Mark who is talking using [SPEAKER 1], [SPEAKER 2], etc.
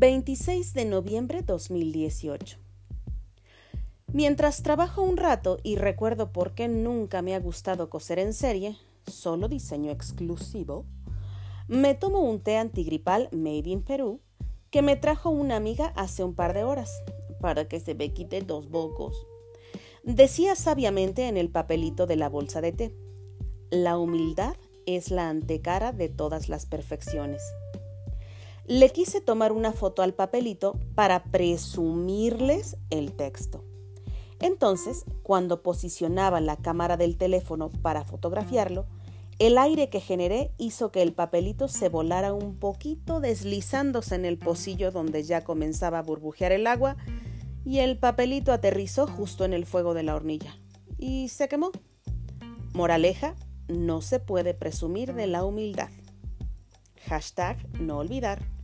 [SPEAKER 1] 26 de noviembre 2018. Mientras trabajo un rato y recuerdo por qué nunca me ha gustado coser en serie, solo diseño exclusivo, me tomo un té antigripal Made in Perú que me trajo una amiga hace un par de horas, para que se me quite dos bocos. Decía sabiamente en el papelito de la bolsa de té, la humildad es la antecara de todas las perfecciones. Le quise tomar una foto al papelito para presumirles el texto. Entonces, cuando posicionaba la cámara del teléfono para fotografiarlo, el aire que generé hizo que el papelito se volara un poquito deslizándose en el pocillo donde ya comenzaba a burbujear el agua y el papelito aterrizó justo en el fuego de la hornilla y se quemó. Moraleja, no se puede presumir de la humildad. Hashtag no olvidar.